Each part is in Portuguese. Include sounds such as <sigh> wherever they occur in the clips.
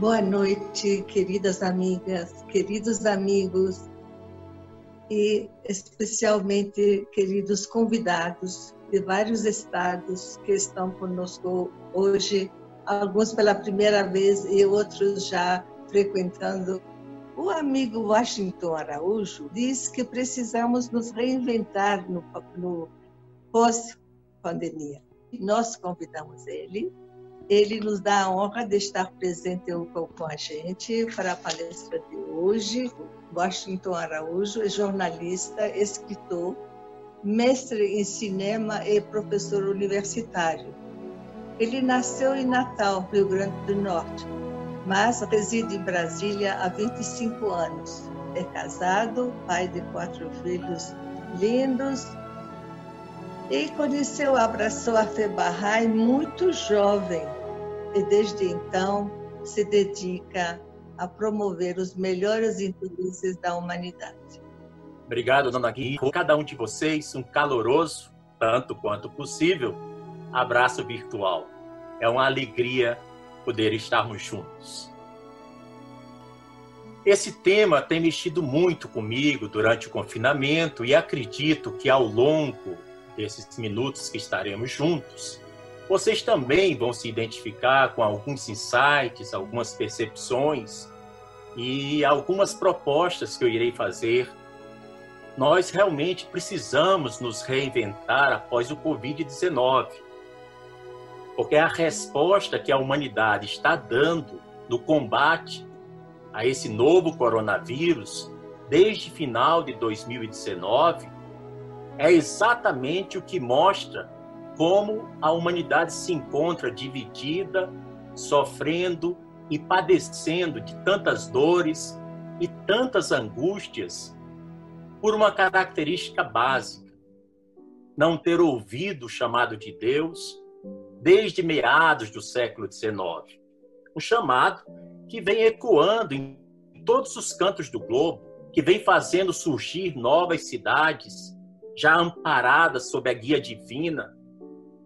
Boa noite, queridas amigas, queridos amigos e especialmente queridos convidados de vários estados que estão conosco hoje, alguns pela primeira vez e outros já frequentando. O amigo Washington Araújo diz que precisamos nos reinventar no, no pós-pandemia. Nós convidamos ele ele nos dá a honra de estar presente com a gente para a palestra de hoje. Washington Araújo é jornalista, escritor, mestre em cinema e professor universitário. Ele nasceu em Natal, Rio Grande do Norte, mas reside em Brasília há 25 anos. É casado, pai de quatro filhos lindos e conheceu, abraçou a Bahá'í muito jovem e desde então se dedica a promover os melhores interesses da humanidade. Obrigado, dona Gui. Cada um de vocês um caloroso, tanto quanto possível, abraço virtual. É uma alegria poder estarmos juntos. Esse tema tem mexido muito comigo durante o confinamento e acredito que ao longo desses minutos que estaremos juntos, vocês também vão se identificar com alguns insights, algumas percepções e algumas propostas que eu irei fazer. Nós realmente precisamos nos reinventar após o Covid-19, porque a resposta que a humanidade está dando no combate a esse novo coronavírus desde final de 2019 é exatamente o que mostra como a humanidade se encontra dividida, sofrendo e padecendo de tantas dores e tantas angústias por uma característica básica: não ter ouvido o chamado de Deus desde meados do século XIX. Um chamado que vem ecoando em todos os cantos do globo, que vem fazendo surgir novas cidades já amparadas sob a guia divina,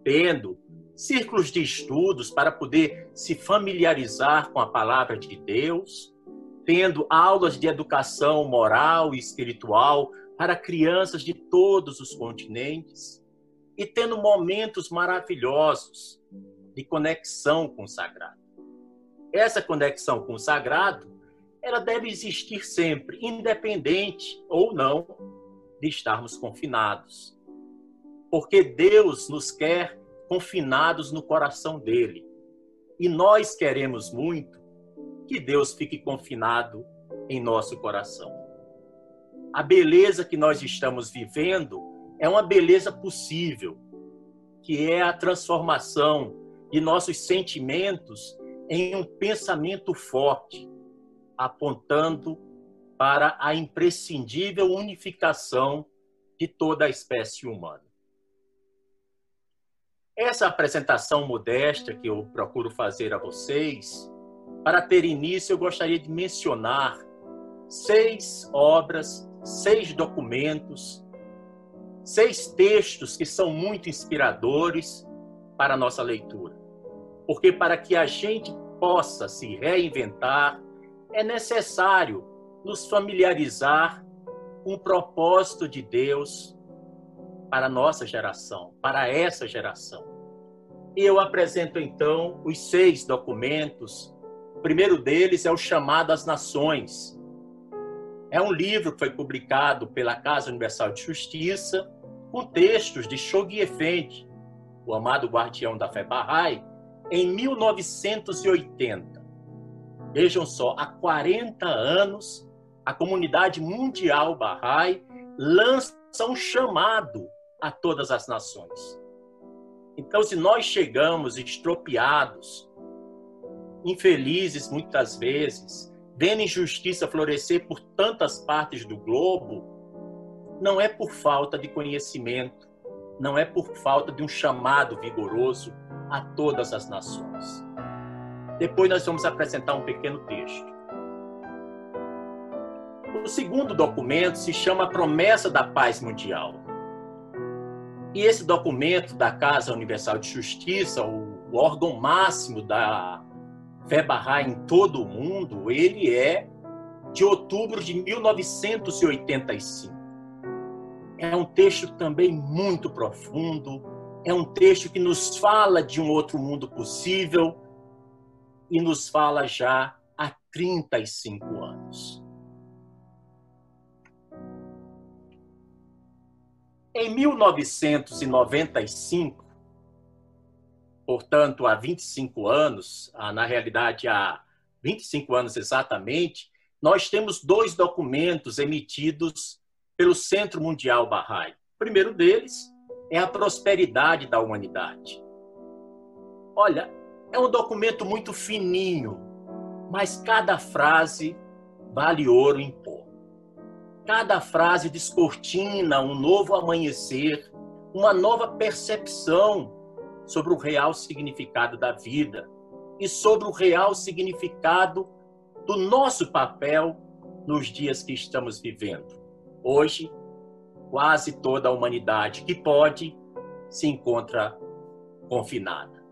tendo círculos de estudos para poder se familiarizar com a palavra de Deus, tendo aulas de educação moral e espiritual para crianças de todos os continentes e tendo momentos maravilhosos de conexão com o sagrado. Essa conexão com o sagrado, ela deve existir sempre, independente ou não de estarmos confinados porque Deus nos quer confinados no coração dele. E nós queremos muito que Deus fique confinado em nosso coração. A beleza que nós estamos vivendo é uma beleza possível, que é a transformação de nossos sentimentos em um pensamento forte, apontando para a imprescindível unificação de toda a espécie humana. Essa apresentação modesta que eu procuro fazer a vocês, para ter início, eu gostaria de mencionar seis obras, seis documentos, seis textos que são muito inspiradores para a nossa leitura. Porque para que a gente possa se reinventar, é necessário nos familiarizar com o propósito de Deus para a nossa geração, para essa geração. E eu apresento então os seis documentos. O primeiro deles é o Chamado às Nações. É um livro que foi publicado pela Casa Universal de Justiça, com textos de Shoghi Effendi, o amado guardião da fé Bahá'í, em 1980. Vejam só, há 40 anos, a comunidade mundial Bahá'í lança um chamado a todas as nações. Então, se nós chegamos estropiados, infelizes muitas vezes, vendo injustiça florescer por tantas partes do globo, não é por falta de conhecimento, não é por falta de um chamado vigoroso a todas as nações. Depois nós vamos apresentar um pequeno texto. O segundo documento se chama Promessa da Paz Mundial. E esse documento da Casa Universal de Justiça, o, órgão máximo da Bahá'í em todo o mundo, ele é de outubro de 1985. É um texto também muito profundo, é um texto que nos fala de um outro mundo possível e nos fala já há 35 anos. Em 1995, portanto, há 25 anos, na realidade, há 25 anos exatamente, nós temos dois documentos emitidos pelo Centro Mundial Bahá'í. O primeiro deles é a prosperidade da humanidade. Olha, é um documento muito fininho, mas cada frase vale ouro em. Cada frase descortina um novo amanhecer, uma nova percepção sobre o real significado da vida e sobre o real significado do nosso papel nos dias que estamos vivendo. Hoje, quase toda a humanidade que pode se encontra confinada.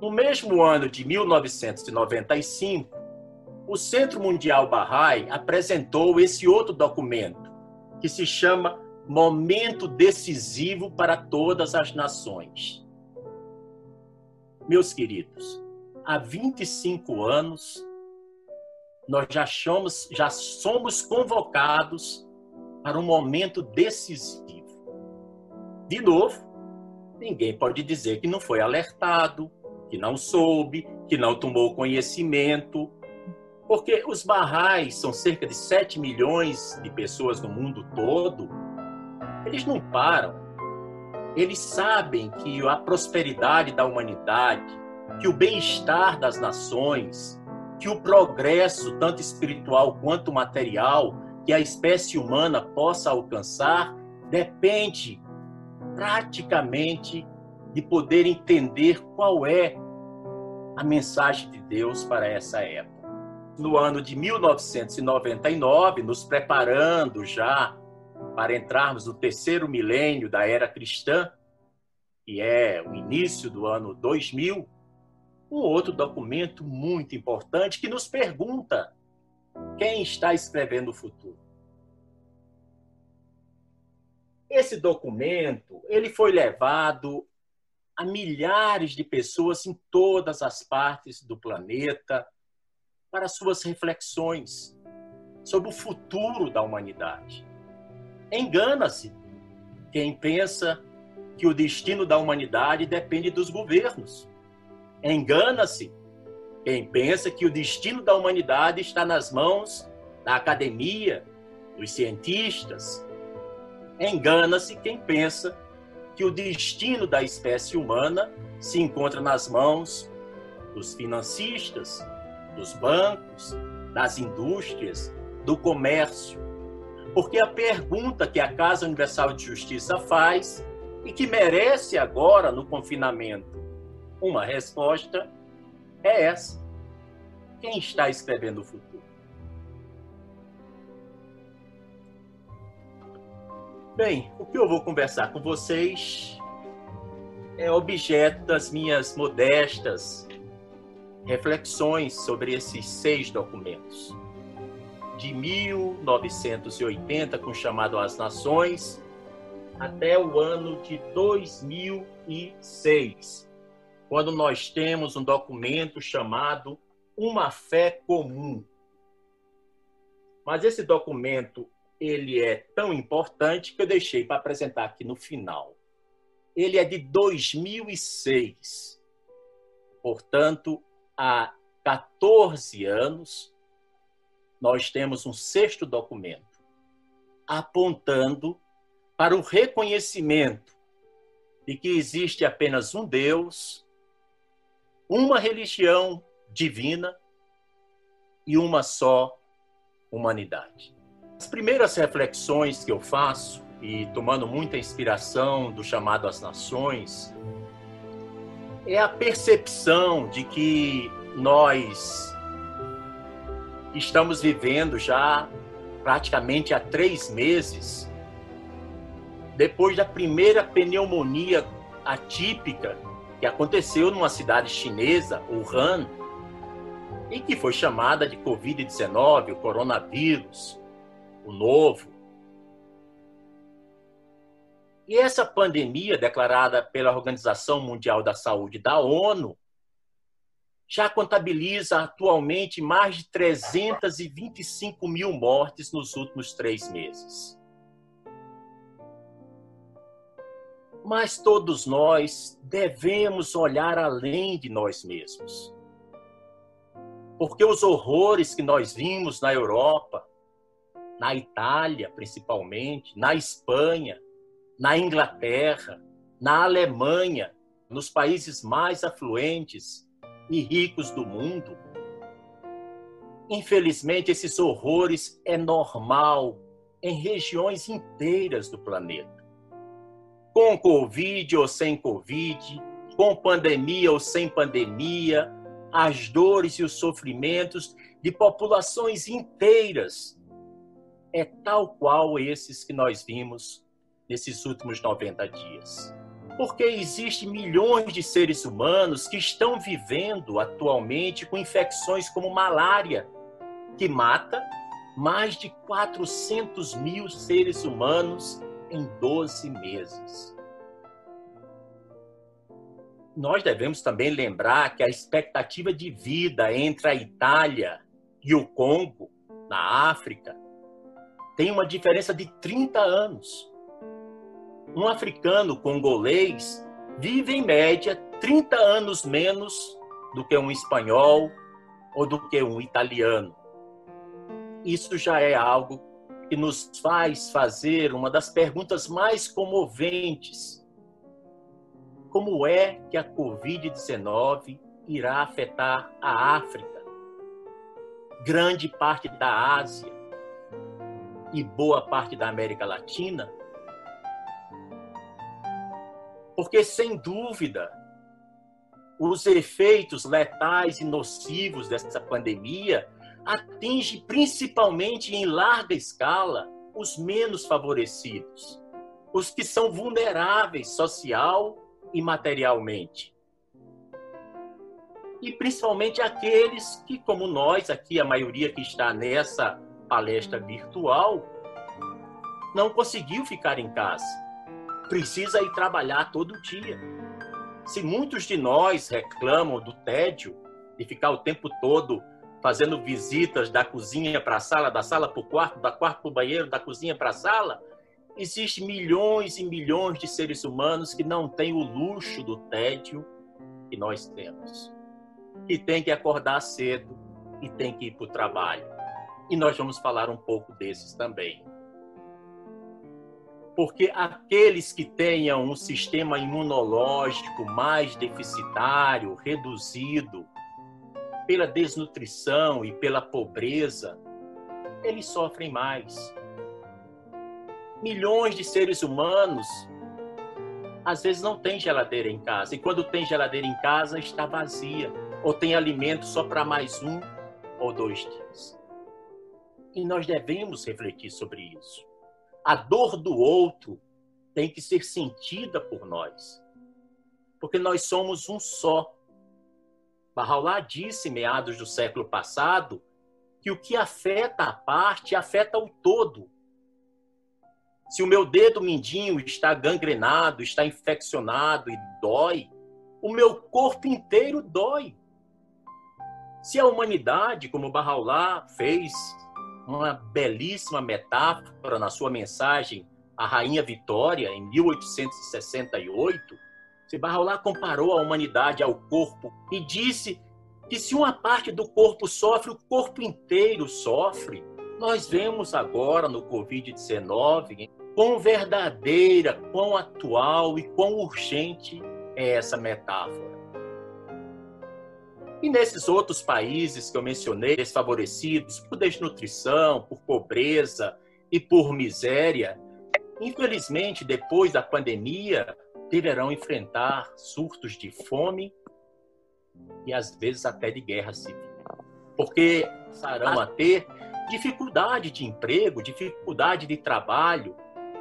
No mesmo ano de 1995, o Centro Mundial Bahá'í apresentou esse outro documento, que se chama Momento Decisivo para Todas as Nações. Meus queridos, há 25 anos, nós já já somos convocados para um momento decisivo. De novo, ninguém pode dizer que não foi alertado, que não soube, que não tomou conhecimento, porque os barrais são cerca de 7 milhões de pessoas no mundo todo, eles não param. Eles sabem que a prosperidade da humanidade, que o bem-estar das nações, que o progresso, tanto espiritual quanto material, que a espécie humana possa alcançar, depende praticamente de poder entender qual é a mensagem de Deus para essa época. No ano de 1999, nos preparando já para entrarmos no terceiro milênio da era cristã, que é o início do ano 2000, um outro documento muito importante que nos pergunta quem está escrevendo o futuro. Esse documento, ele foi levado a milhares de pessoas em todas as partes do planeta para suas reflexões sobre o futuro da humanidade. Engana-se quem pensa que o destino da humanidade depende dos governos. Engana-se quem pensa que o destino da humanidade está nas mãos da academia, dos cientistas. Engana-se quem pensa que o destino da espécie humana se encontra nas mãos dos financistas, dos bancos, das indústrias, do comércio. Porque a pergunta que a Casa Universal de Justiça faz e que merece agora no confinamento uma resposta é essa: quem está escrevendo o futuro? Bem, o que eu vou conversar com vocês é objeto das minhas modestas reflexões sobre esses seis documentos. De 1980, com o chamado As Nações, até o ano de 2006, quando nós temos um documento chamado Uma Fé Comum. Mas esse documento ele é tão importante que eu deixei para apresentar aqui no final. Ele é de 2006. Portanto, há 14 anos, nós temos um sexto documento apontando para o reconhecimento de que existe apenas um Deus, uma religião divina e uma só humanidade. As primeiras reflexões que eu faço, e tomando muita inspiração do chamado às nações, é a percepção de que nós estamos vivendo já praticamente há três meses, depois da primeira pneumonia atípica que aconteceu numa cidade chinesa, Wuhan, e que foi chamada de Covid-19, o coronavírus, o novo. E essa pandemia, declarada pela Organização Mundial da Saúde da ONU, já contabiliza atualmente mais de 325 mil mortes nos últimos três meses. Mas todos nós devemos olhar além de nós mesmos. Porque os horrores que nós vimos na Europa, na Itália principalmente, na Espanha, na Inglaterra, na Alemanha, nos países mais afluentes e ricos do mundo, infelizmente esses horrores é normal em regiões inteiras do planeta com Covid ou sem Covid, com pandemia ou sem pandemia, as dores e os sofrimentos de populações inteiras. É tal qual esses que nós vimos nesses últimos 90 dias. Porque existem milhões de seres humanos que estão vivendo atualmente com infecções como malária, que mata mais de 400 mil seres humanos em 12 meses. Nós devemos também lembrar que a expectativa de vida entre a Itália e o Congo, na África, tem uma diferença de 30 anos. Um africano congolês vive, em média, 30 anos menos do que um espanhol ou do que um italiano. Isso já é algo que nos faz fazer uma das perguntas mais comoventes. Como é que a Covid-19 irá afetar a África, grande parte da Ásia e boa parte da América Latina? Porque, sem dúvida, os efeitos letais e nocivos dessa pandemia atinge principalmente em larga escala os menos favorecidos, os que são vulneráveis social e materialmente. E principalmente aqueles que, como nós aqui, a maioria que está nessa palestra virtual, não conseguiu ficar em casa. Precisa ir trabalhar todo dia. Se muitos de nós reclamam do tédio, de ficar o tempo todo fazendo visitas da cozinha para a sala, da sala para o quarto, da quarto para o banheiro, da cozinha para a sala, existem milhões e milhões de seres humanos que não têm o luxo do tédio que nós temos. Que tem que acordar cedo e tem que ir para o trabalho. E nós vamos falar um pouco desses também. Porque aqueles que tenham um sistema imunológico mais deficitário, reduzido, pela desnutrição e pela pobreza, eles sofrem mais. Milhões de seres humanos às vezes não tem geladeira em casa, e quando tem geladeira em casa está vazia, ou tem alimento só para mais um ou dois dias. E nós devemos refletir sobre isso. A dor do outro tem que ser sentida por nós, porque nós somos um só. Bahá'u'lláh disse, meados do século passado, que o que afeta a parte afeta o todo. Se o meu dedo mindinho está gangrenado, está infeccionado e dói, o meu corpo inteiro dói. Se a humanidade, como Bahá'u'lláh fez uma belíssima metáfora na sua mensagem à Rainha Vitória, em 1868, se Bahá'u'lláh comparou a humanidade ao corpo e disse que se uma parte do corpo sofre, o corpo inteiro sofre. Nós vemos agora no Covid-19 quão verdadeira, quão atual e quão urgente é essa metáfora. E nesses outros países que eu mencionei, desfavorecidos por desnutrição, por pobreza e por miséria, infelizmente, depois da pandemia, deverão enfrentar surtos de fome e às vezes até de guerra civil. Porque passarão a ter dificuldade de emprego, dificuldade de trabalho.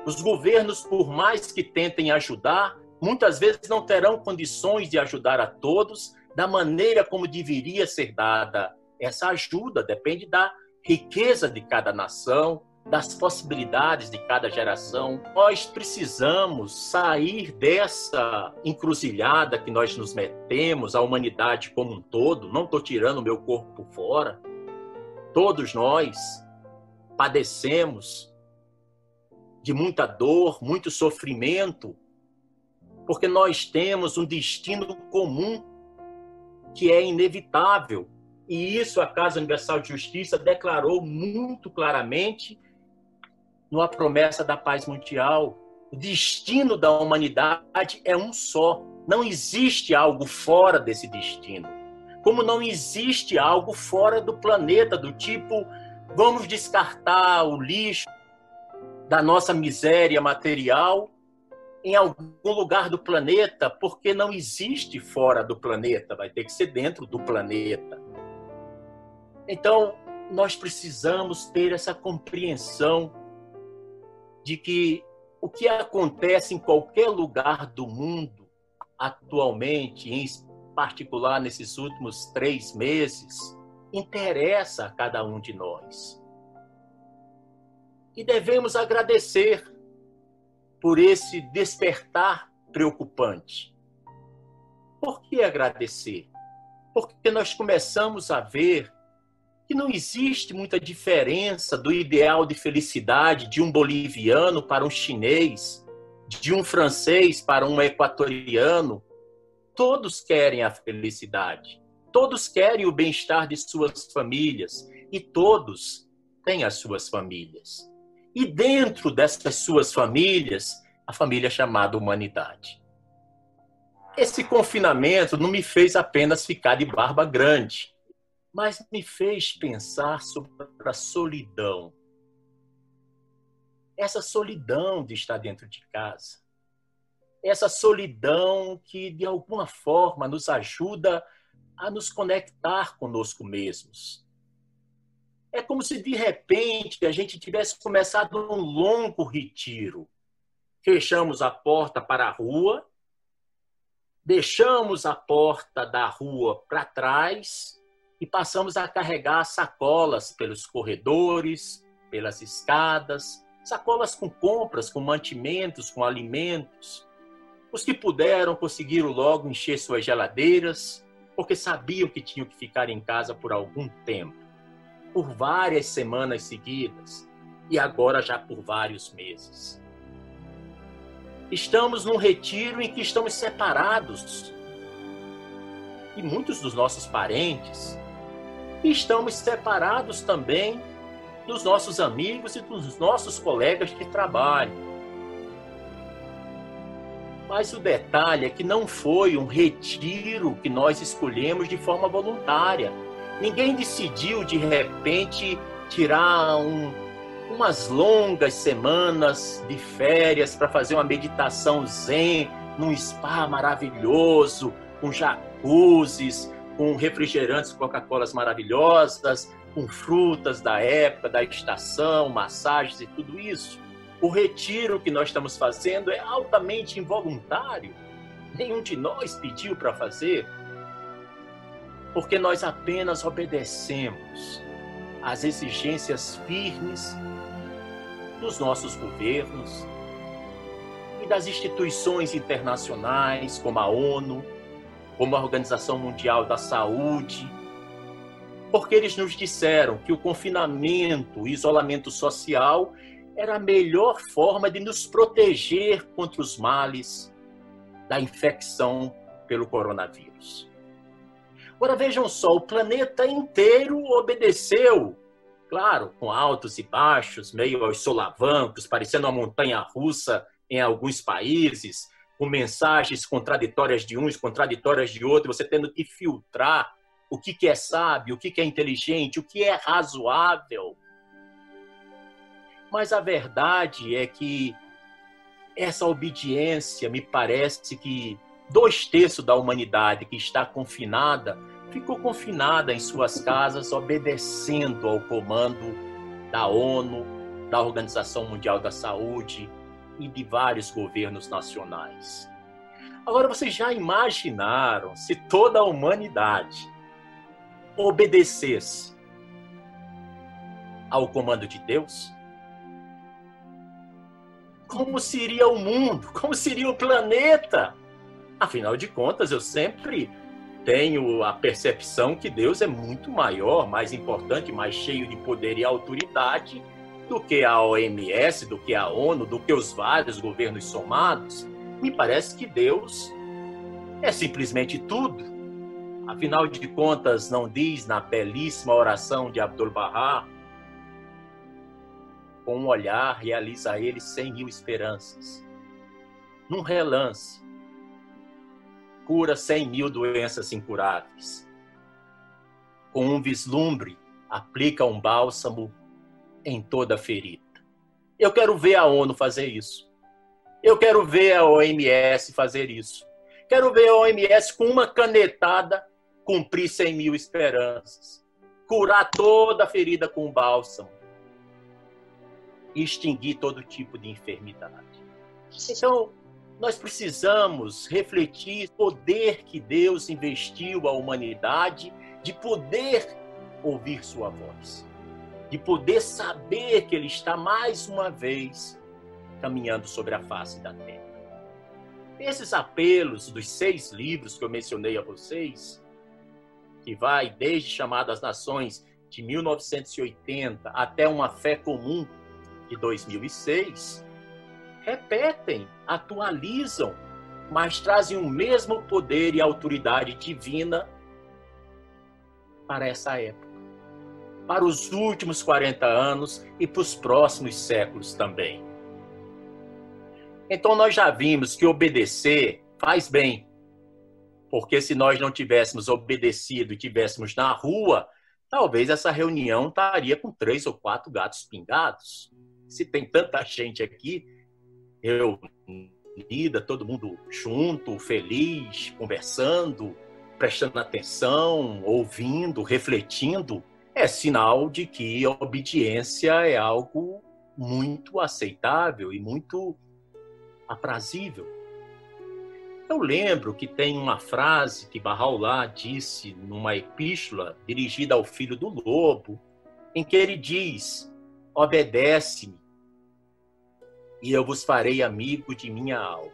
Os governos, por mais que tentem ajudar, muitas vezes não terão condições de ajudar a todos da maneira como deveria ser dada essa ajuda, depende da riqueza de cada nação, das possibilidades de cada geração. Nós precisamos sair dessa encruzilhada que nós nos metemos, a humanidade como um todo. Não estou tirando o meu corpo fora. Todos nós padecemos de muita dor, muito sofrimento, porque nós temos um destino comum que é inevitável. E isso a Casa Universal de Justiça declarou muito claramente numa promessa da paz mundial. O destino da humanidade é um só. Não existe algo fora desse destino. Como não existe algo fora do planeta, do tipo, vamos descartar o lixo da nossa miséria material em algum lugar do planeta, porque não existe fora do planeta, vai ter que ser dentro do planeta. Então, nós precisamos ter essa compreensão de que o que acontece em qualquer lugar do mundo atualmente, em particular nesses últimos três meses, interessa a cada um de nós. E devemos agradecer por esse despertar preocupante. Por que agradecer? Porque nós começamos a ver que não existe muita diferença do ideal de felicidade de um boliviano para um chinês, de um francês para um equatoriano. Todos querem a felicidade, todos querem o bem-estar de suas famílias e todos têm as suas famílias. E dentro dessas suas famílias, a família chamada humanidade. Esse confinamento não me fez apenas ficar de barba grande mas me fez pensar sobre a solidão. Essa solidão de estar dentro de casa. Essa solidão que, de alguma forma, nos ajuda a nos conectar conosco mesmos. É como se, de repente, a gente tivesse começado um longo retiro. Fechamos a porta para a rua, deixamos a porta da rua para trás e passamos a carregar sacolas pelos corredores, pelas escadas, sacolas com compras, com mantimentos, com alimentos. Os que puderam conseguiram logo encher suas geladeiras, porque sabiam que tinham que ficar em casa por algum tempo, por várias semanas seguidas e agora já por vários meses. Estamos num retiro em que estamos separados. E muitos dos nossos parentes, e estamos separados também dos nossos amigos e dos nossos colegas de trabalho. Mas o detalhe é que não foi um retiro que nós escolhemos de forma voluntária. Ninguém decidiu de repente tirar um, umas longas semanas de férias para fazer uma meditação zen num spa maravilhoso, com jacuzzis, com refrigerantes Coca-Colas maravilhosas, com frutas da época, da estação, massagens e tudo isso. O retiro que nós estamos fazendo é altamente involuntário. Nenhum de nós pediu para fazer, porque nós apenas obedecemos às exigências firmes dos nossos governos e das instituições internacionais, como a ONU, como a Organização Mundial da Saúde, porque eles nos disseram que o confinamento, o isolamento social era a melhor forma de nos proteger contra os males da infecção pelo coronavírus. Agora vejam só, o planeta inteiro obedeceu, claro, com altos e baixos, meio aos solavancos, parecendo uma montanha russa em alguns países, com mensagens contraditórias de uns, contraditórias de outros, você tendo que filtrar o que, é sábio, o que é inteligente, o que é razoável. Mas a verdade é que essa obediência me parece que dois terços da humanidade que está confinada ficou confinada em suas casas, obedecendo ao comando da ONU, da Organização Mundial da Saúde, e de vários governos nacionais. Agora, vocês já imaginaram se toda a humanidade obedecesse ao comando de Deus? Como seria o mundo? Como seria o planeta? Afinal de contas, eu sempre tenho a percepção que Deus é muito maior, mais importante, mais cheio de poder e autoridade do que a OMS, do que a ONU, do que os vários governos somados. Me parece que Deus é simplesmente tudo. Afinal de contas, não diz na belíssima oração de Abdul-Bahá, com um olhar realiza ele cem mil esperanças. Num relance, cura 100 mil doenças incuráveis. Com um vislumbre, aplica um bálsamo em toda ferida. Eu quero ver a ONU fazer isso. Eu quero ver a OMS fazer isso. Quero ver a OMS com uma canetada cumprir 100 mil esperanças. Curar toda a ferida com bálsamo. E extinguir todo tipo de enfermidade. Então, nós precisamos refletir o poder que Deus investiu à humanidade de poder ouvir sua voz, de poder saber que ele está mais uma vez caminhando sobre a face da terra. Esses apelos dos seis livros que eu mencionei a vocês, que vai desde Chamadas Nações de 1980 até uma fé comum de 2006, repetem, atualizam, mas trazem o mesmo poder e autoridade divina para essa época, para os últimos 40 anos e para os próximos séculos também. Então nós já vimos que obedecer faz bem. Porque se nós não tivéssemos obedecido e tivéssemos na rua, talvez essa reunião estaria com três ou quatro gatos pingados. Se tem tanta gente aqui, reunida, todo mundo junto, feliz, conversando, prestando atenção, ouvindo, refletindo, é sinal de que a obediência é algo muito aceitável e muito aprazível. Eu lembro que tem uma frase que Barraulá disse numa epístola dirigida ao filho do lobo, em que ele diz: Obedece-me e eu vos farei amigo de minha alma.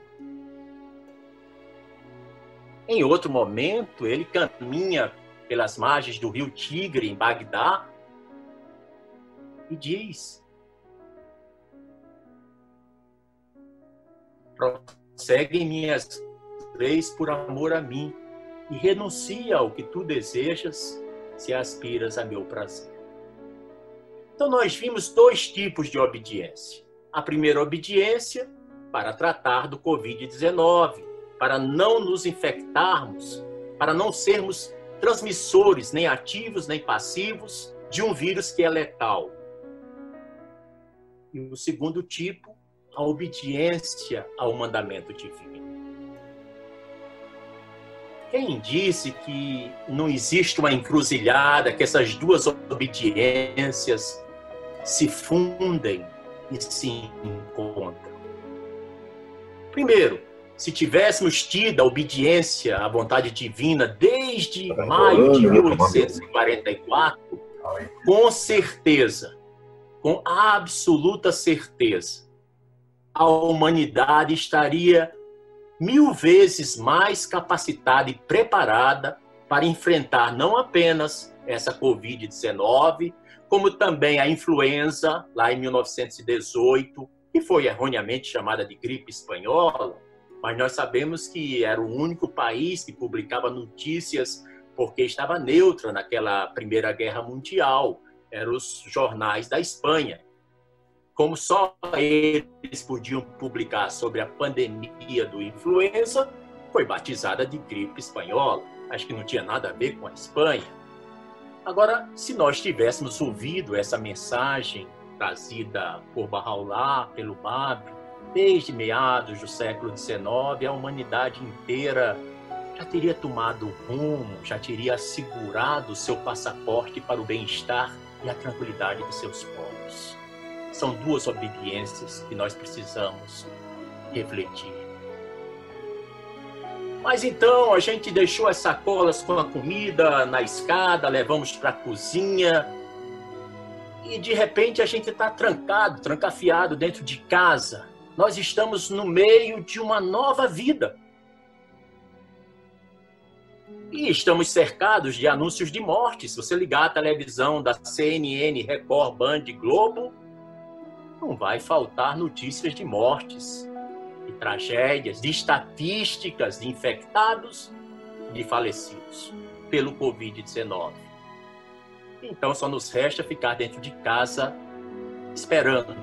Em outro momento, ele caminha pelas margens do rio Tigre, em Bagdá, e diz: Prossegue minhas leis por amor a mim, e renuncia ao que tu desejas, se aspiras a meu prazer. Então, nós vimos dois tipos de obediência a primeira obediência para tratar do Covid-19, para não nos infectarmos, para não sermos transmissores, nem ativos nem passivos, de um vírus que é letal. E o segundo tipo, a obediência ao mandamento divino. Quem disse que não existe uma encruzilhada, que essas duas obediências se fundem e se encontram. Primeiro, se tivéssemos tido a obediência à vontade divina desde maio de 1844, com certeza, com absoluta certeza, a humanidade estaria mil vezes mais capacitada e preparada para enfrentar não apenas essa Covid-19, como também a influenza, lá em 1918, que foi erroneamente chamada de gripe espanhola, mas nós sabemos que era o único país que publicava notícias porque estava neutra naquela Primeira Guerra Mundial, eram os jornais da Espanha. Como só eles podiam publicar sobre a pandemia do influenza, foi batizada de gripe espanhola. Acho que não tinha nada a ver com a Espanha. Agora, se nós tivéssemos ouvido essa mensagem trazida por Bahá'u'lláh, pelo Bab, desde meados do século XIX, a humanidade inteira já teria tomado rumo, já teria assegurado seu passaporte para o bem-estar e a tranquilidade de seus povos. São duas obediências que nós precisamos refletir. Mas então a gente deixou as sacolas com a comida na escada, levamos para a cozinha e de repente a gente está trancado, trancafiado dentro de casa. Nós estamos no meio de uma nova vida. E estamos cercados de anúncios de morte. Se você ligar a televisão da CNN, Record, Band, Globo, não vai faltar notícias de mortes, tragédias, de estatísticas de infectados de falecidos pelo Covid-19. Então só nos resta ficar dentro de casa esperando.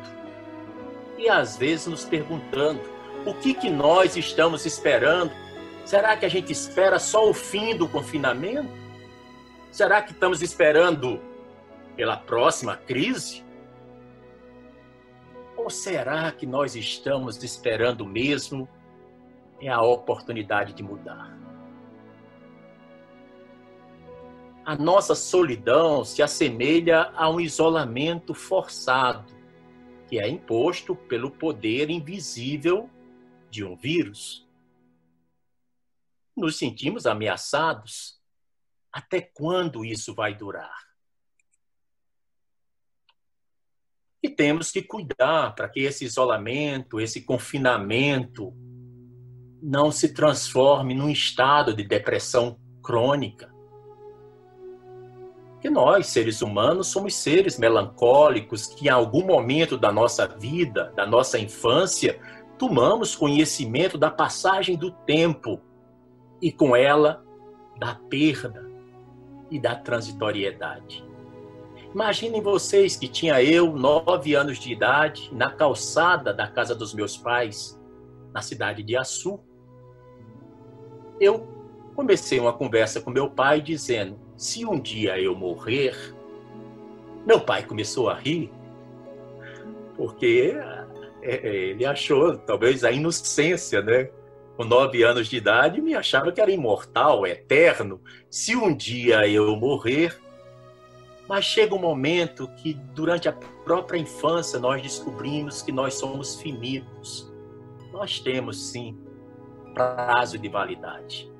E às vezes nos perguntando o que, que nós estamos esperando. Será que a gente espera só o fim do confinamento? Será que estamos esperando pela próxima crise? Ou será que nós estamos esperando mesmo é a oportunidade de mudar? a nossa solidão se assemelha a um isolamento forçado, que é imposto pelo poder invisível de um vírus. Nos sentimos ameaçados. Até quando isso vai durar? E temos que cuidar para que esse isolamento, esse confinamento, não se transforme num estado de depressão crônica que nós, seres humanos, somos seres melancólicos que, em algum momento da nossa vida, da nossa infância, tomamos conhecimento da passagem do tempo e, com ela, da perda e da transitoriedade. Imaginem vocês que tinha eu, nove anos de idade, na calçada da casa dos meus pais, na cidade de Açu. Eu comecei uma conversa com meu pai dizendo: se um dia eu morrer, meu pai começou a rir, porque é, é, ele achou, talvez, a inocência, né? Com nove anos de idade, me achava que era imortal, eterno. Se um dia eu morrer, mas chega um momento que, durante a própria infância, nós descobrimos que nós somos finitos. Nós temos, sim, prazo de validade.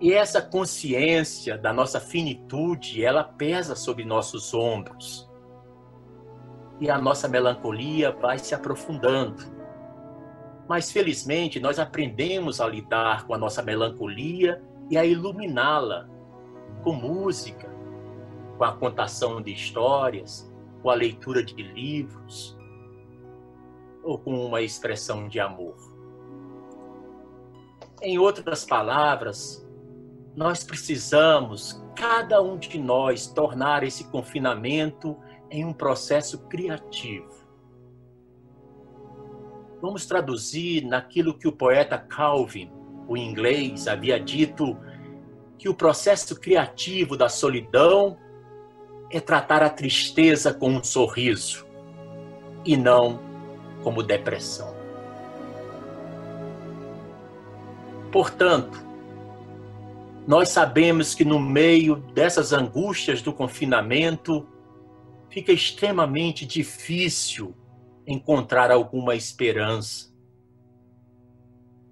E essa consciência da nossa finitude, ela pesa sobre nossos ombros. E a nossa melancolia vai se aprofundando. Mas felizmente nós aprendemos a lidar com a nossa melancolia e a iluminá-la com música, com a contação de histórias, com a leitura de livros ou com uma expressão de amor. Em outras palavras, nós precisamos, cada um de nós, tornar esse confinamento em um processo criativo. Vamos traduzir naquilo que o poeta Calvin, o inglês, havia dito que o processo criativo da solidão é tratar a tristeza com um sorriso e não como depressão. Portanto, nós sabemos que no meio dessas angústias do confinamento, fica extremamente difícil encontrar alguma esperança.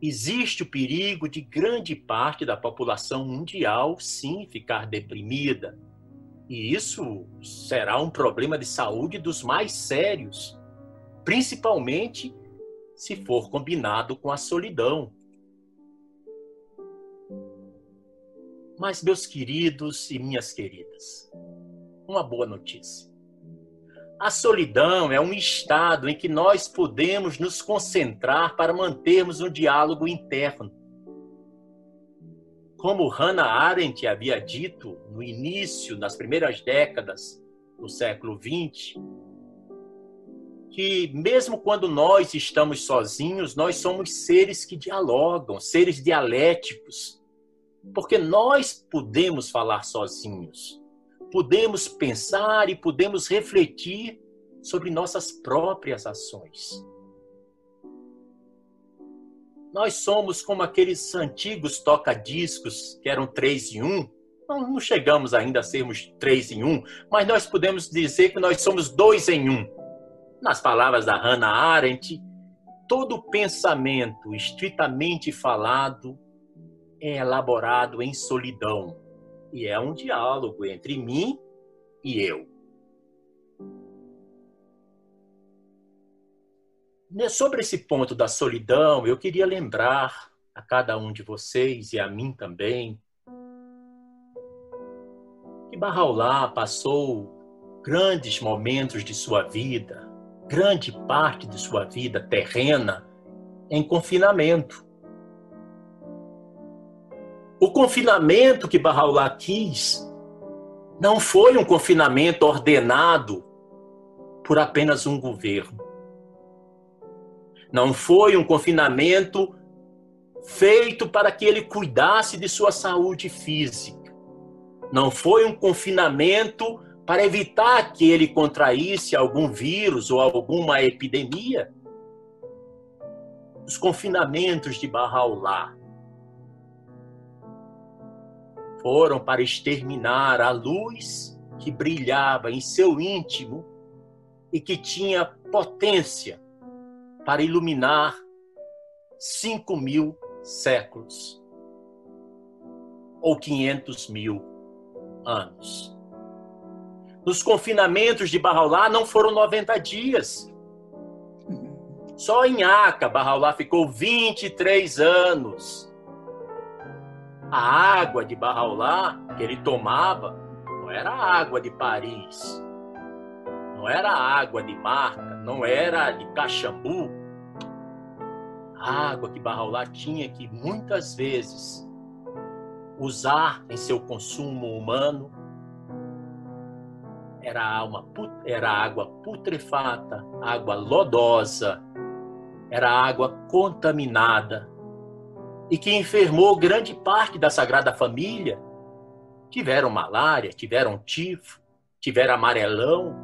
Existe o perigo de grande parte da população mundial, sim, ficar deprimida. E isso será um problema de saúde dos mais sérios, principalmente se for combinado com a solidão. Mas, meus queridos e minhas queridas, uma boa notícia. A solidão é um estado em que nós podemos nos concentrar para mantermos um diálogo interno. Como Hannah Arendt havia dito no início, nas primeiras décadas do século XX, que mesmo quando nós estamos sozinhos, nós somos seres que dialogam, seres dialéticos porque nós podemos falar sozinhos, podemos pensar e podemos refletir sobre nossas próprias ações. Nós somos como aqueles antigos toca-discos que eram três em um. Não, não chegamos ainda a sermos três em um, mas nós podemos dizer que nós somos dois em um. Nas palavras da Hannah Arendt, todo pensamento estritamente falado é elaborado em solidão e é um diálogo entre mim e eu. Sobre esse ponto da solidão, eu queria lembrar a cada um de vocês e a mim também que Barraulá passou grandes momentos de sua vida, grande parte de sua vida terrena, em confinamento. O confinamento que Barraulá quis não foi um confinamento ordenado por apenas um governo. Não foi um confinamento feito para que ele cuidasse de sua saúde física. Não foi um confinamento para evitar que ele contraísse algum vírus ou alguma epidemia. Os confinamentos de Barraulá foram para exterminar a luz que brilhava em seu íntimo e que tinha potência para iluminar cinco mil séculos ou quinhentos mil anos. Nos confinamentos de Barraulá não foram 90 dias. Só em Aca, Barraulá ficou 23 anos. A água de Barraulá que ele tomava não era água de Paris, não era água de Marca, não era de Caxambu. Água que Barraulá tinha que muitas vezes usar em seu consumo humano era, alma, era água putrefata, água lodosa, era água contaminada e que enfermou grande parte da Sagrada Família. Tiveram malária, tiveram tifo, tiveram amarelão,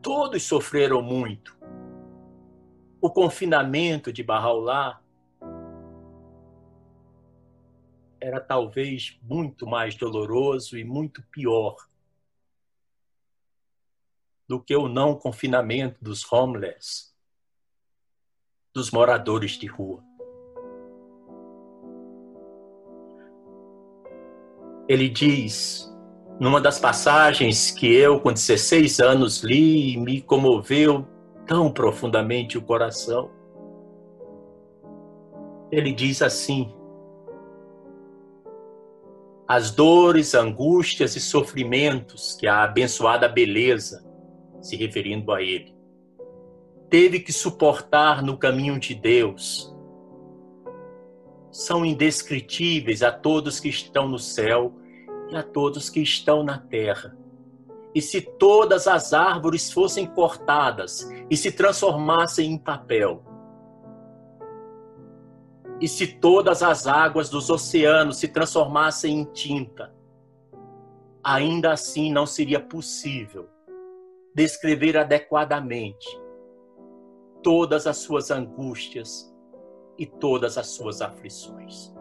todos sofreram muito. O confinamento de Barraulá era talvez muito mais doloroso e muito pior do que o não confinamento dos homeless, dos moradores de rua. Ele diz, numa das passagens que eu, com 16 anos, li e me comoveu tão profundamente o coração. Ele diz assim: as dores, angústias e sofrimentos que a abençoada beleza se referindo a ele. Teve que suportar no caminho de Deus. São indescritíveis a todos que estão no céu e a todos que estão na terra. E se todas as árvores fossem cortadas e se transformassem em papel, e se todas as águas dos oceanos se transformassem em tinta, ainda assim não seria possível descrever adequadamente todas as suas angústias e todas as suas aflições.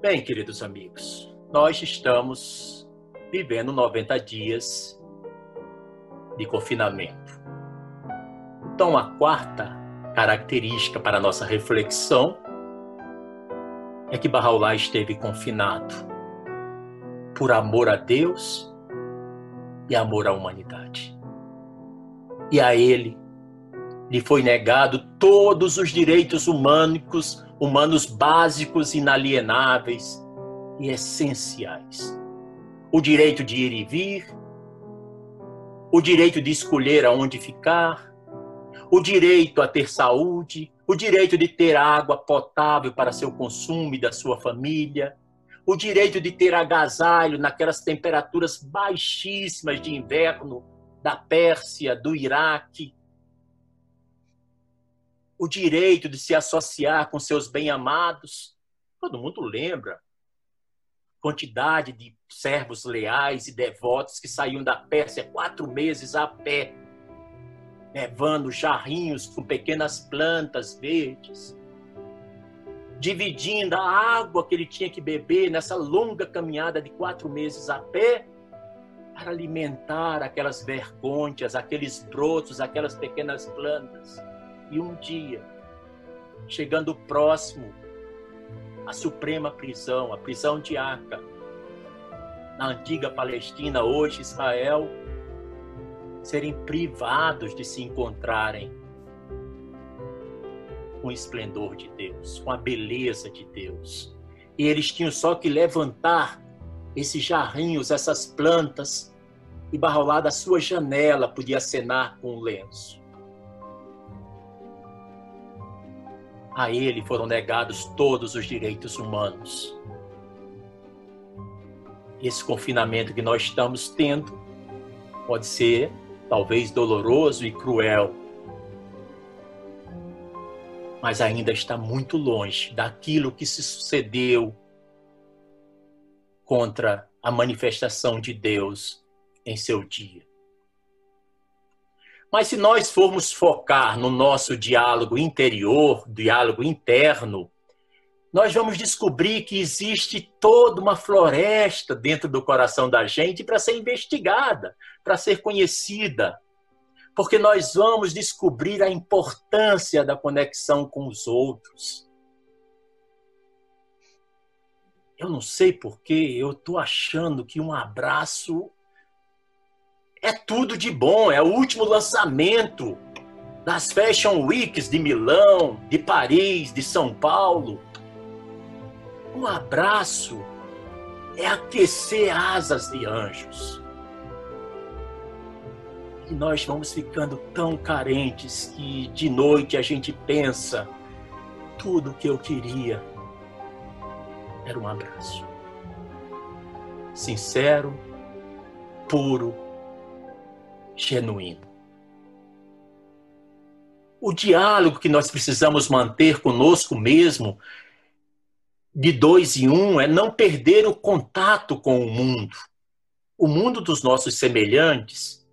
Bem, queridos amigos, nós estamos vivendo 90 dias de confinamento. Então, a quarta característica para nossa reflexão é que Bahá'u'lláh esteve confinado por amor a Deus e amor à humanidade. E a ele lhe foi negado todos os direitos humanos, humanos básicos, inalienáveis e essenciais. O direito de ir e vir, o direito de escolher aonde ficar, o direito a ter saúde, o direito de ter água potável para seu consumo e da sua família, o direito de ter agasalho naquelas temperaturas baixíssimas de inverno da Pérsia, do Iraque, o direito de se associar com seus bem-amados. Todo mundo lembra quantidade de servos leais e devotos que saíam da Pérsia quatro meses a pé, levando jarrinhos com pequenas plantas verdes dividindo a água que ele tinha que beber nessa longa caminhada de quatro meses a pé para alimentar aquelas vergonhas, aqueles brotos, aquelas pequenas plantas. E um dia, chegando próximo à suprema prisão, a prisão de Aca, na antiga Palestina, hoje Israel, serem privados de se encontrarem com o esplendor de Deus, com a beleza de Deus. E eles tinham só que levantar esses jarrinhos, essas plantas, e Barrolá da sua janela podia acenar com um lenço. A ele foram negados todos os direitos humanos. Esse confinamento que nós estamos tendo pode ser talvez doloroso e cruel, mas ainda está muito longe daquilo que se sucedeu contra a manifestação de Deus em seu dia. Mas se nós formos focar no nosso diálogo interior, diálogo interno, nós vamos descobrir que existe toda uma floresta dentro do coração da gente para ser investigada, para ser conhecida. Porque nós vamos descobrir a importância da conexão com os outros. Eu não sei porquê, eu estou achando que um abraço é tudo de bom, é o último lançamento das Fashion Weeks de Milão, de Paris, de São Paulo. Um abraço é aquecer asas de anjos. E nós vamos ficando tão carentes que de noite a gente pensa: tudo que eu queria era um abraço. Sincero, puro, genuíno. O diálogo que nós precisamos manter conosco mesmo, de dois em um, é não perder o contato com o mundo, o mundo dos nossos semelhantes,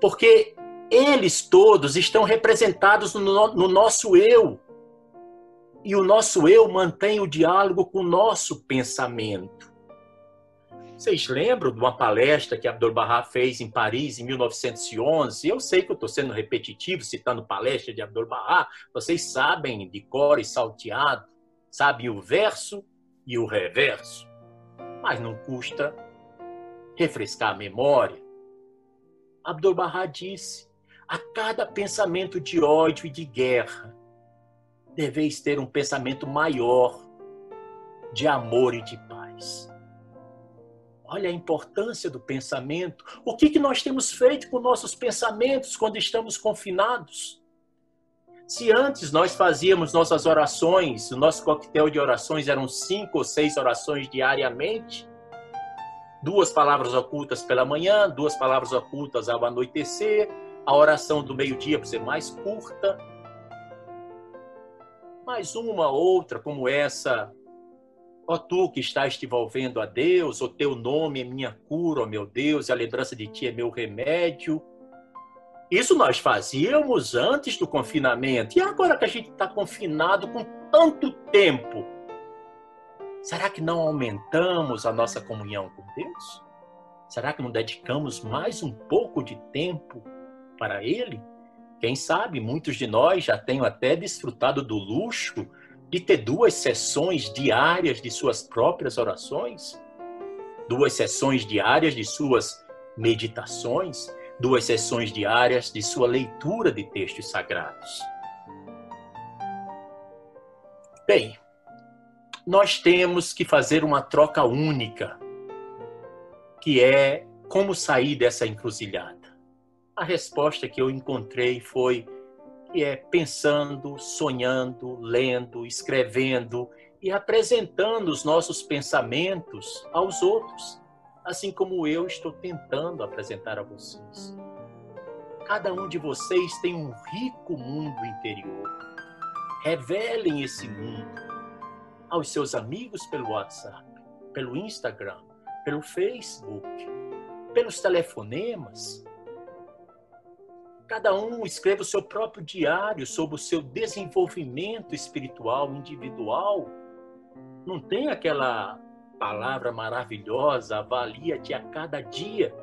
porque eles todos estão representados no, no nosso eu e o nosso eu mantém o diálogo com o nosso pensamento. Vocês lembram de uma palestra que Abdul Bahá fez em Paris em 1911? Eu sei que eu estou sendo repetitivo citando palestra de Abdul Bahá. Vocês sabem de cor e salteado, sabem o verso e o reverso. Mas não custa refrescar a memória. Abdul Bahá disse: a cada pensamento de ódio e de guerra, deveis ter um pensamento maior de amor e de paz. Olha a importância do pensamento. O que, que nós temos feito com nossos pensamentos quando estamos confinados? Se antes nós fazíamos nossas orações, o nosso coquetel de orações eram cinco ou seis orações diariamente, duas palavras ocultas pela manhã, duas palavras ocultas ao anoitecer, a oração do meio-dia para ser mais curta, mais uma outra como essa. Ó tu que estás te envolvendo a Deus, o teu nome é minha cura, ó meu Deus, e a lembrança de ti é meu remédio. Isso nós fazíamos antes do confinamento. E agora que a gente está confinado com tanto tempo, será que não aumentamos a nossa comunhão com Deus? Será que não dedicamos mais um pouco de tempo para Ele? Quem sabe muitos de nós já tenham até desfrutado do luxo de ter duas sessões diárias de suas próprias orações, duas sessões diárias de suas meditações, duas sessões diárias de sua leitura de textos sagrados. Bem, nós temos que fazer uma troca única, que é como sair dessa encruzilhada. A resposta que eu encontrei foi é pensando, sonhando, lendo, escrevendo e apresentando os nossos pensamentos aos outros, assim como eu estou tentando apresentar a vocês. Cada um de vocês tem um rico mundo interior. Revelem esse mundo aos seus amigos pelo WhatsApp, pelo Instagram, pelo Facebook, pelos telefonemas, Cada um escreva o seu próprio diário sobre o seu desenvolvimento espiritual individual. Não tem aquela palavra maravilhosa, avalia-te a cada dia.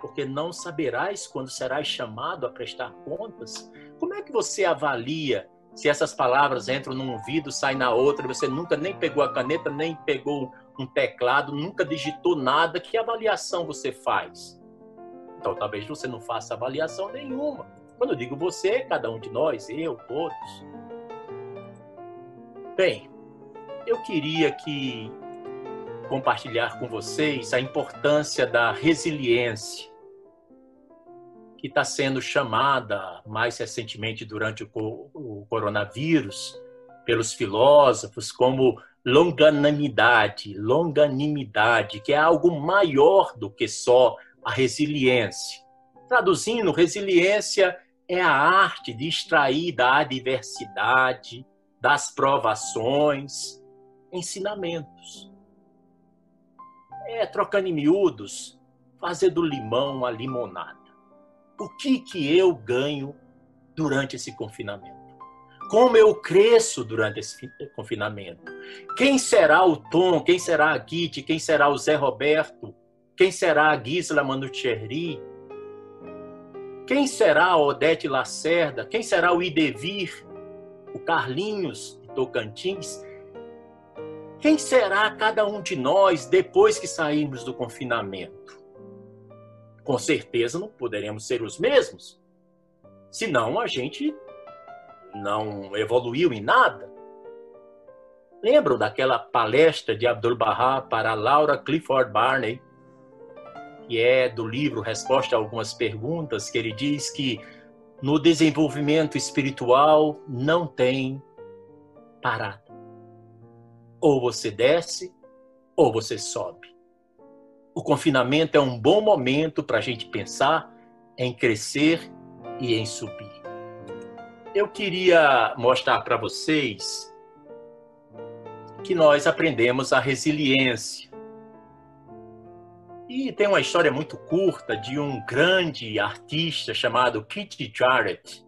porque não saberás quando serás chamado a prestar contas. Como é que você avalia se essas palavras entram num ouvido, saem na outra, você nunca nem pegou a caneta, nem pegou um teclado, nunca digitou nada, que avaliação você faz? Então talvez você não faça avaliação nenhuma. Quando eu digo você, cada um de nós, eu, todos. Bem, eu queria que compartilhar com vocês a importância da resiliência que está sendo chamada mais recentemente durante o, coronavírus pelos filósofos como longanimidade, longanimidade, que é algo maior do que só a resiliência. Traduzindo, resiliência é a arte de extrair da adversidade, das provações, ensinamentos. É, trocando em miúdos, fazer do limão a limonada o que, que eu ganho durante esse confinamento? Como eu cresço durante esse confinamento? Quem será o Tom? Quem será a Kitty? Quem será o Zé Roberto? Quem será a Gisela Manucherry? Quem será a Odete Lacerda? Quem será o Idevir? O Carlinhos de Tocantins? Quem será cada um de nós depois que sairmos do confinamento? com certeza não poderemos ser os mesmos. Senão a gente não evoluiu em nada. Lembram daquela palestra de Abdul Bahá para Laura Clifford Barney, que é do livro Resposta a algumas perguntas, que ele diz que no desenvolvimento espiritual não tem parada. Ou você desce, ou você sobe o confinamento é um bom momento para a gente pensar em crescer e em subir. Eu queria mostrar para vocês que nós aprendemos a resiliência. E tem uma história muito curta de um grande artista chamado Keith Jarrett,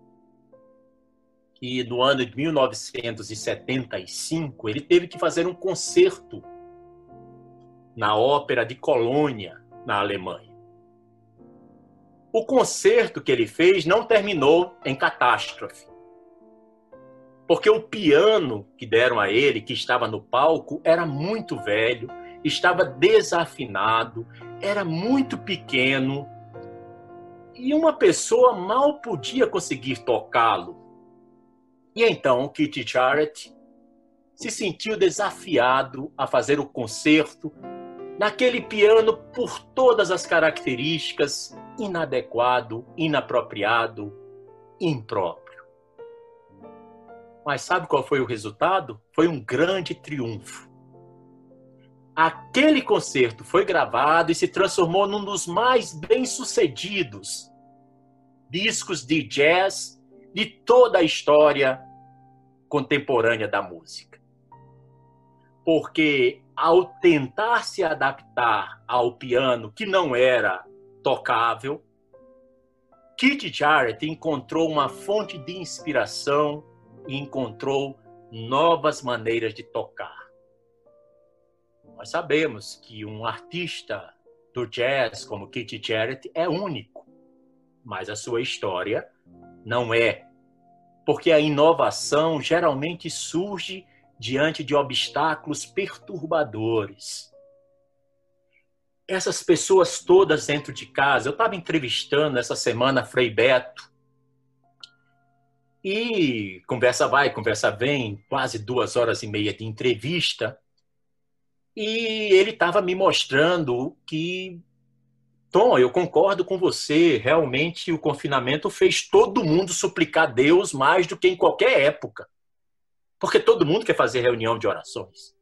que no ano de 1975 ele teve que fazer um concerto na Ópera de Colônia, na Alemanha. O concerto que ele fez não terminou em catástrofe. Porque o piano que deram a ele, que estava no palco, era muito velho, estava desafinado, era muito pequeno e uma pessoa mal podia conseguir tocá-lo. E então Kitty Jarrett se sentiu desafiado a fazer o concerto naquele piano por todas as características inadequado, inapropriado, impróprio. Mas sabe qual foi o resultado? Foi um grande triunfo. Aquele concerto foi gravado e se transformou num dos mais bem-sucedidos discos de jazz de toda a história contemporânea da música. Porque ao tentar se adaptar ao piano que não era tocável, Keith Jarrett encontrou uma fonte de inspiração e encontrou novas maneiras de tocar. Nós sabemos que um artista do jazz como Keith Jarrett é único, mas a sua história não é, porque a inovação geralmente surge diante de obstáculos perturbadores. Essas pessoas todas dentro de casa, eu estava entrevistando essa semana Frei Beto, e conversa vai, conversa vem, quase duas horas e meia de entrevista, e ele estava me mostrando que, Tom, eu concordo com você, realmente o confinamento fez todo mundo suplicar a Deus mais do que em qualquer época. Porque todo mundo quer fazer reunião de orações.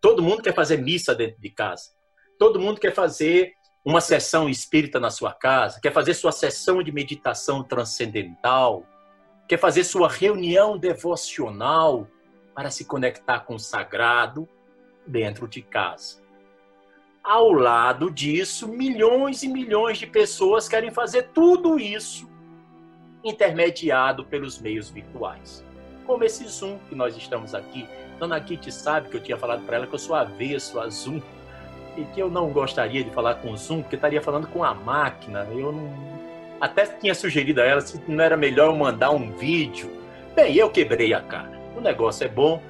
Todo mundo quer fazer missa dentro de casa. Todo mundo quer fazer uma sessão espírita na sua casa, quer fazer sua sessão de meditação transcendental, quer fazer sua reunião devocional para se conectar com o sagrado dentro de casa. Ao lado disso, milhões e milhões de pessoas querem fazer tudo isso intermediado pelos meios virtuais como esse Zoom que nós estamos aqui. Dona Kitty sabe que eu tinha falado para ela que eu sou avesso a Zoom, e que eu não gostaria de falar com o Zoom, porque estaria falando com a máquina. Eu não... até tinha sugerido a ela se não era melhor eu mandar um vídeo. Bem, eu quebrei a cara. O negócio é bom,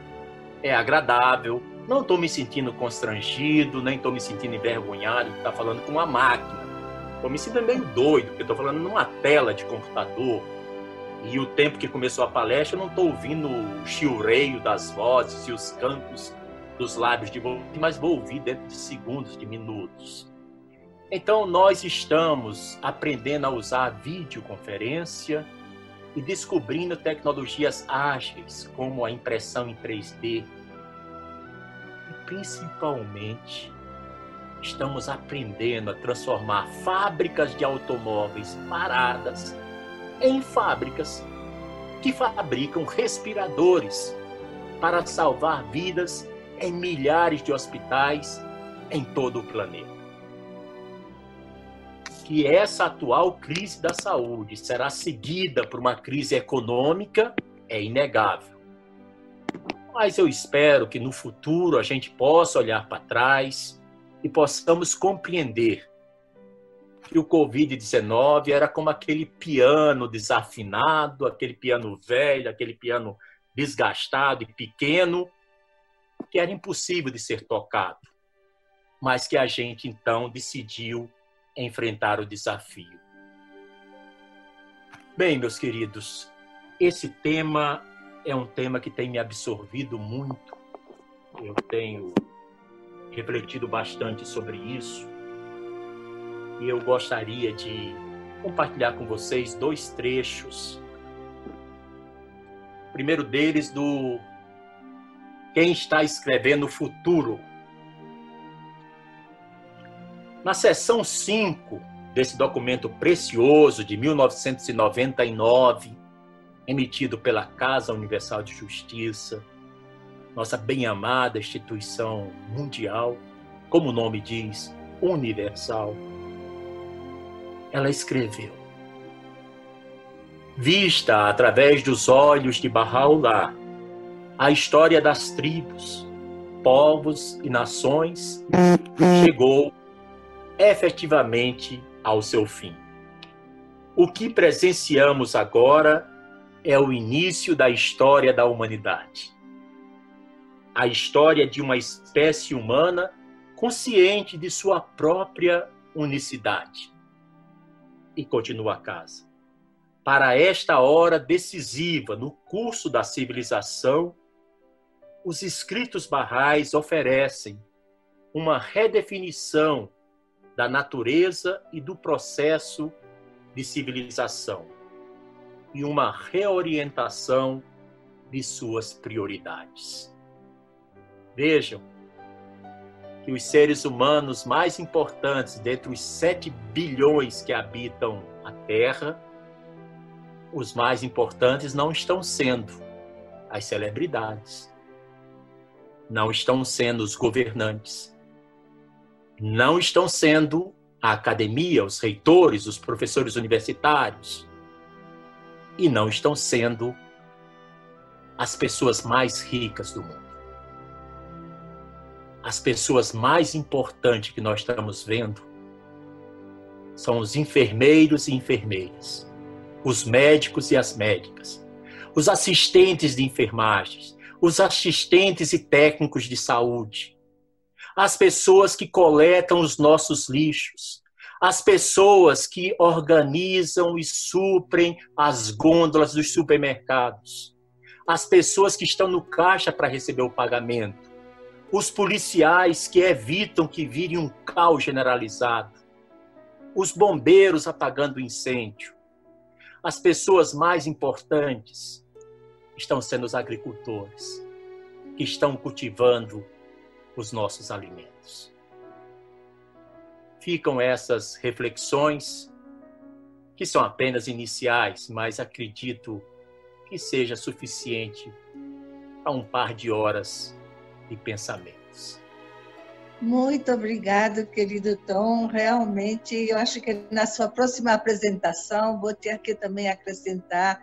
é agradável, não estou me sentindo constrangido, nem estou me sentindo envergonhado de estar falando com uma máquina. Estou me sentindo meio doido, porque estou falando numa tela de computador. E o tempo que começou a palestra, eu não estou ouvindo o chilreio das vozes e os cantos dos lábios de vocês, mas vou ouvir dentro de segundos, de minutos. Então, nós estamos aprendendo a usar a videoconferência e descobrindo tecnologias ágeis, como a impressão em 3D. Principalmente, estamos aprendendo a transformar fábricas de automóveis paradas em fábricas que fabricam respiradores para salvar vidas em milhares de hospitais em todo o planeta. Que essa atual crise da saúde será seguida por uma crise econômica é inegável. Mas eu espero que no futuro a gente possa olhar para trás e possamos compreender que o Covid-19 era como aquele piano desafinado, aquele piano velho, aquele piano desgastado e pequeno, que era impossível de ser tocado, mas que a gente então decidiu enfrentar o desafio. Bem, meus queridos, esse tema é um tema que tem me absorvido muito. Eu tenho refletido bastante sobre isso. E eu gostaria de compartilhar com vocês dois trechos. O primeiro deles do quem está escrevendo o futuro. Na seção 5 desse documento precioso de 1999, emitido pela Casa Universal de Justiça, nossa bem-amada instituição mundial, como o nome diz, universal, ela escreveu: Vista através dos olhos de Bahá'u'lláh, a história das tribos, povos e nações chegou efetivamente ao seu fim. O que presenciamos agora é o início da história da humanidade. A história de uma espécie humana consciente de sua própria unicidade. E continua a casa. Para esta hora decisiva no curso da civilização, os escritos barrais oferecem uma redefinição da natureza e do processo de civilização e uma reorientação de suas prioridades. Vejam que os seres humanos mais importantes dentre os 7 bilhões que habitam a Terra, os mais importantes não estão sendo as celebridades, não estão sendo os governantes, não estão sendo a academia, os reitores, os professores universitários, e não estão sendo as pessoas mais ricas do mundo. As pessoas mais importantes que nós estamos vendo são os enfermeiros e enfermeiras, os médicos e as médicas, os assistentes de enfermagens, os assistentes e técnicos de saúde, as pessoas que coletam os nossos lixos, as pessoas que organizam e suprem as gôndolas dos supermercados, as pessoas que estão no caixa para receber o pagamento, os policiais que evitam que vire um caos generalizado, os bombeiros apagando o incêndio, as pessoas mais importantes estão sendo os agricultores que estão cultivando os nossos alimentos. Ficam essas reflexões que são apenas iniciais, mas acredito que seja suficiente a um par de horas de pensamentos. Muito obrigado, querido Tom. Realmente, eu acho que na sua próxima apresentação vou ter que também acrescentar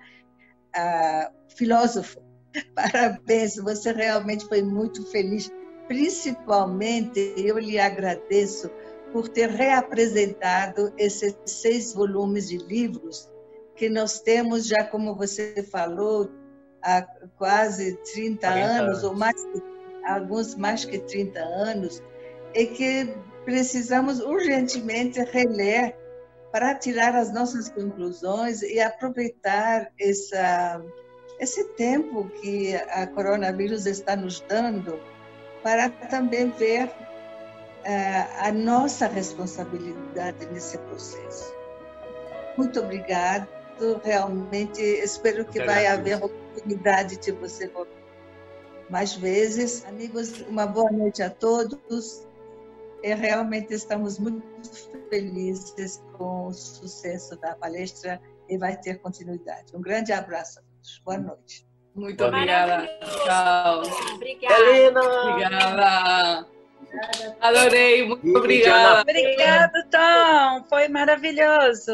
uh, filósofo. <laughs> Parabéns, você realmente foi muito feliz principalmente eu lhe agradeço por ter reapresentado esses seis volumes de livros que nós temos já, como você falou, há quase 30 anos, anos, ou mais, alguns mais que 30 anos, e que precisamos urgentemente reler para tirar as nossas conclusões e aproveitar essa, esse tempo que a coronavírus está nos dando para também ver a nossa responsabilidade nesse processo. Muito obrigado. Realmente espero que vai haver oportunidade de você voltar mais vezes. Amigos, uma boa noite a todos. E realmente estamos muito felizes com o sucesso da palestra e vai ter continuidade. Um grande abraço a todos. Boa noite. Muito obrigada. Tchau. Obrigada. Helena. Obrigada. Adorei, muito obrigada. Obrigado, Tom. Foi maravilhoso.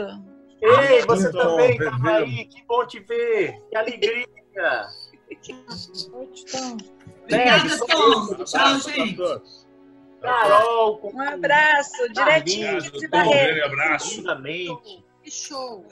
Ei, você também estava aí. Que bom te ver. Que alegria. Noite, Tom. Obrigada, Tom. Tchau, gente. Carol, um abraço, direitinho de Barreira. Um abraço. Que show.